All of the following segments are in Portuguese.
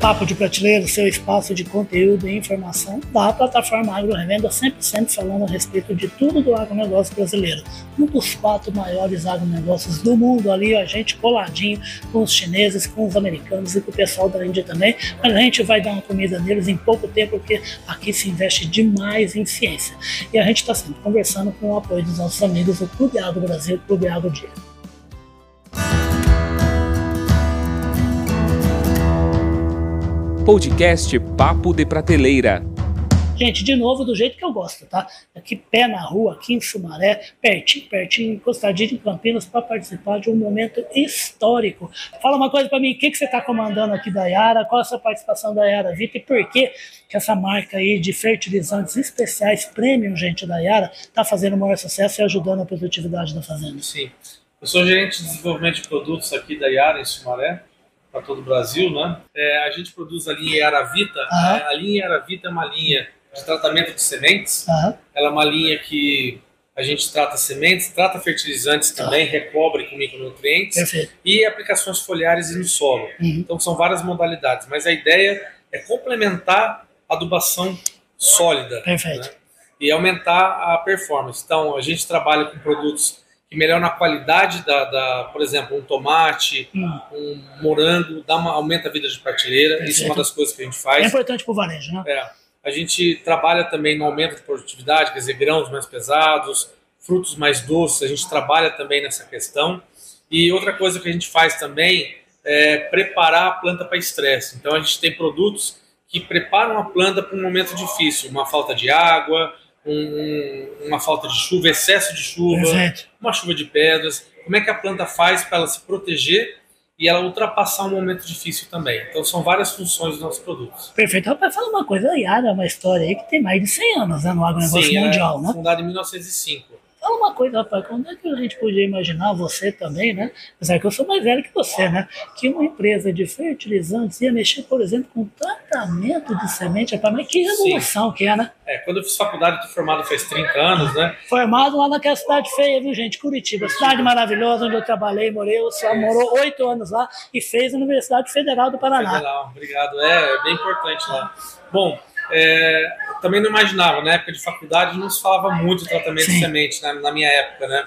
Papo de Prateleira, seu espaço de conteúdo e informação da plataforma Agro Revenda, sempre, sempre falando a respeito de tudo do agronegócio brasileiro. Um dos quatro maiores agronegócios do mundo ali, a gente coladinho com os chineses, com os americanos e com o pessoal da Índia também, mas a gente vai dar uma comida neles em pouco tempo, porque aqui se investe demais em ciência. E a gente está sempre conversando com o apoio dos nossos amigos do Clube Agro Brasil, Clube Agro Dia. Podcast Papo de Prateleira. Gente, de novo, do jeito que eu gosto, tá? Aqui, pé na rua, aqui em Sumaré, pertinho, pertinho, encostadinho em Campinas, para participar de um momento histórico. Fala uma coisa para mim, o que, que você está comandando aqui da Yara? Qual a sua participação da Yara Vita e por que, que essa marca aí de fertilizantes especiais, premium, gente, da Yara, está fazendo o maior sucesso e ajudando a produtividade da fazenda? Sim. Eu sou gerente de desenvolvimento de produtos aqui da Yara, em Sumaré para todo o Brasil, né? É, a gente produz a linha Yaravita. Uhum. A linha Yaravita é uma linha de tratamento de sementes. Uhum. Ela é uma linha que a gente trata sementes, trata fertilizantes tá. também, recobre com micronutrientes Perfeito. e aplicações foliares no solo. Uhum. Então são várias modalidades, mas a ideia é complementar a adubação sólida Perfeito. Né? e aumentar a performance. Então a gente trabalha com produtos que melhoram a qualidade da, da, por exemplo, um tomate, hum. um morango, dá uma, aumenta a vida de prateleira. Perfeito. Isso é uma das coisas que a gente faz. É importante para o varejo, né? É. A gente trabalha também no aumento de produtividade, quer dizer, grãos mais pesados, frutos mais doces, a gente trabalha também nessa questão. E outra coisa que a gente faz também é preparar a planta para estresse. Então a gente tem produtos que preparam a planta para um momento difícil, uma falta de água, um, uma falta de chuva, excesso de chuva, Exato. uma chuva de pedras. Como é que a planta faz para ela se proteger e ela ultrapassar um momento difícil também? Então são várias funções dos nossos produtos. Perfeito. Rapaz, fala uma coisa, a Yara é uma história aí que tem mais de 100 anos né, no agronegócio Sim, mundial, é né? Fundada em 1905. Fala uma coisa, rapaz, quando é que a gente podia imaginar, você também, né? Apesar que eu sou mais velho que você, né? Que uma empresa de fertilizantes ia mexer, por exemplo, com tratamento de semente, rapaz, mas que revolução Sim. que é, né? É, quando eu fiz faculdade, eu formado faz 30 anos, né? Formado lá naquela cidade feia, viu, gente? Curitiba, cidade maravilhosa, onde eu trabalhei, morei, eu só morou oito anos lá e fez a Universidade Federal do Paraná. Federal, obrigado. É, é bem importante lá. Bom, é, também não imaginava, na época de faculdade não se falava muito de tratamento Sim. de semente né, na minha época, né?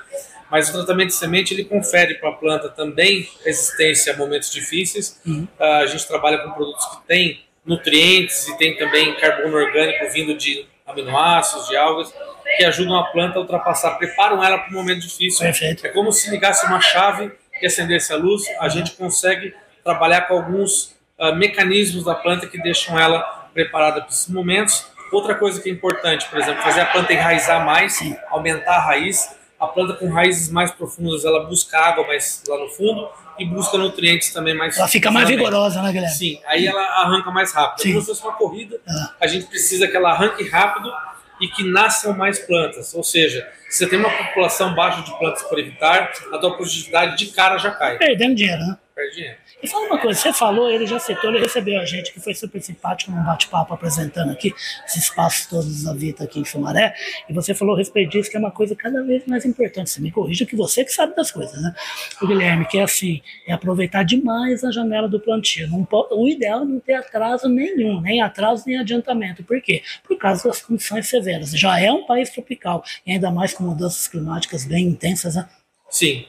Mas o tratamento de semente ele confere para a planta também resistência a momentos difíceis. Uhum. Uh, a gente trabalha com produtos que têm nutrientes e tem também carbono orgânico vindo de aminoácidos, de algas, que ajudam a planta a ultrapassar, preparam ela para um momento difícil. Perfeito. É como se ligasse uma chave e acendesse a luz, a gente consegue trabalhar com alguns uh, mecanismos da planta que deixam ela preparada para esses momentos. Outra coisa que é importante, por exemplo, fazer a planta enraizar mais, aumentar a raiz. A planta com raízes mais profundas, ela busca água mais lá no fundo e busca nutrientes também mais. Ela fica mais vigorosa, né, Guilherme? Sim, aí ela arranca mais rápido. Sim. Como se fosse uma corrida, ah. a gente precisa que ela arranque rápido e que nasçam mais plantas. Ou seja, se você tem uma população baixa de plantas por evitar, a tua produtividade de cara já cai. Perdendo dinheiro, né? Perde dinheiro. E fala uma coisa, você falou, ele já citou, ele recebeu a gente, que foi super simpático num bate-papo apresentando aqui esses espaços todos da Vita aqui em Sumaré, e você falou a respeito disso, que é uma coisa cada vez mais importante. Você me corrija que você que sabe das coisas, né? O Guilherme, que é assim, é aproveitar demais a janela do plantio. Não o ideal é não ter atraso nenhum, nem atraso nem adiantamento. Por quê? Por causa das condições severas. Já é um país tropical, e ainda mais com mudanças climáticas bem intensas, né? Sim,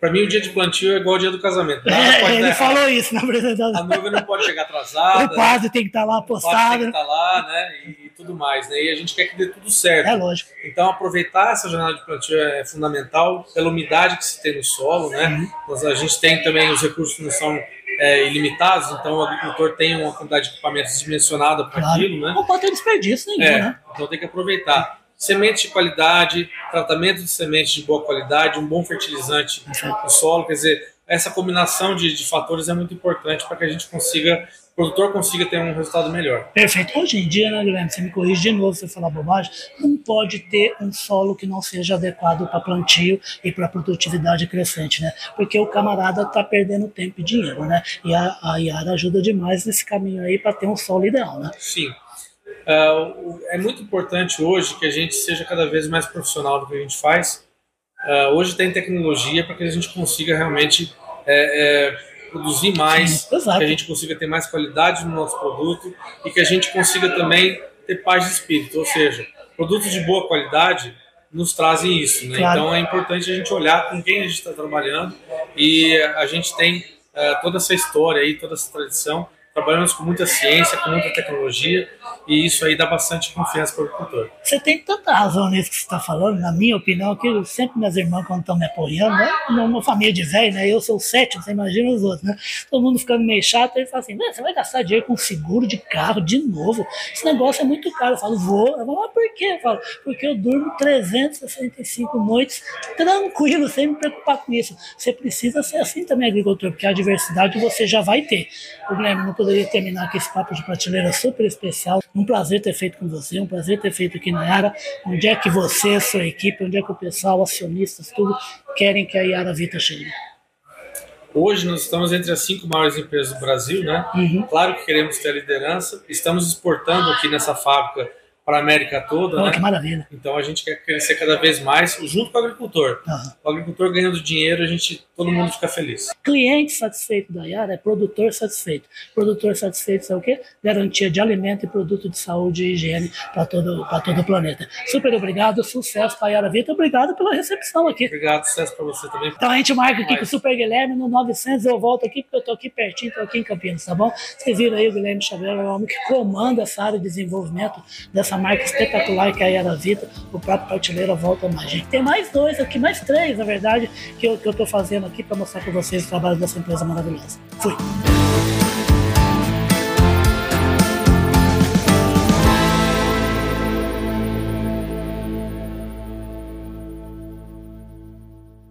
para mim, o dia de plantio é igual ao dia do casamento. É, ele falou isso na apresentação. A noiva não pode chegar atrasada. O quadro tem que estar tá lá postado. tem que estar tá lá, né? E, e, tudo mais, né? E a gente quer que dê tudo certo. É lógico. Então, aproveitar essa jornada de plantio é fundamental pela umidade que se tem no solo, né? Uhum. a gente tem também os recursos que não são é, ilimitados, então o agricultor tem uma quantidade de equipamentos dimensionada para claro. aquilo, né? Não pode ter desperdício nenhum, é, né? Então tem que aproveitar sementes de qualidade, tratamento de sementes de boa qualidade, um bom fertilizante no solo, quer dizer, essa combinação de, de fatores é muito importante para que a gente consiga, o produtor consiga ter um resultado melhor. Perfeito. Hoje em dia, né, Guilherme, você me corrige de novo se eu falar bobagem, não pode ter um solo que não seja adequado para plantio e para produtividade crescente, né? Porque o camarada está perdendo tempo e dinheiro, né? E a, a Yara ajuda demais nesse caminho aí para ter um solo ideal, né? Sim. Uh, é muito importante hoje que a gente seja cada vez mais profissional do que a gente faz. Uh, hoje tem tecnologia para que a gente consiga realmente é, é, produzir mais, exato. que a gente consiga ter mais qualidade no nosso produto e que a gente consiga também ter paz de espírito. Ou seja, produtos de boa qualidade nos trazem isso. Né? Claro. Então é importante a gente olhar com quem a gente está trabalhando e a gente tem eh, toda essa história aí, toda essa tradição. Trabalhamos com muita ciência, com muita tecnologia e isso aí dá bastante confiança para o agricultor. Você tem tanta razão nisso que você está falando, na minha opinião, que sempre minhas irmãs, quando estão me apoiando, né? Uma família de velho, né? Eu sou o sétimo, você imagina os outros, né? Todo mundo ficando meio chato, aí fala assim: "Né, você vai gastar dinheiro com seguro de carro de novo? Esse negócio é muito caro. Eu falo, vou. Eu falo, mas por quê? Eu falo, porque eu durmo 365 noites tranquilo, sem me preocupar com isso. Você precisa ser assim também, agricultor, porque a diversidade você já vai ter. O Guilherme não poderia terminar com esse papo de prateleira super especial. Um prazer ter feito com você, um prazer ter feito aqui na Yara. Onde é que você, sua equipe, onde é que o pessoal, acionistas, tudo, querem que a Yara Vita chegue? Hoje nós estamos entre as cinco maiores empresas do Brasil, né? Uhum. Claro que queremos ter a liderança. Estamos exportando aqui nessa fábrica para a América toda, Olha né? que maravilha. Então a gente quer crescer cada vez mais junto com o agricultor. Aham. O agricultor ganhando dinheiro, a gente, todo mundo fica feliz. Cliente satisfeito da Yara é produtor satisfeito. Produtor satisfeito é o quê? Garantia de alimento e produto de saúde e higiene para todo, pra todo o planeta. Super obrigado, sucesso para a Yara Vita. Obrigado pela recepção aqui. Obrigado, sucesso para você também. Então a gente marca aqui Vai. com o Super Guilherme no 900. Eu volto aqui porque eu tô aqui pertinho, tô aqui em Campinas, tá bom? Vocês viram aí o Guilherme Xavier, é o homem que comanda essa área de desenvolvimento dessa marca espetacular que é a Yara Vita. O próprio Prateleira volta mais. Gente, tem mais dois aqui, mais três, na verdade, que eu, que eu tô fazendo aqui para mostrar para vocês o trabalho dessa empresa maravilhosa. Fui.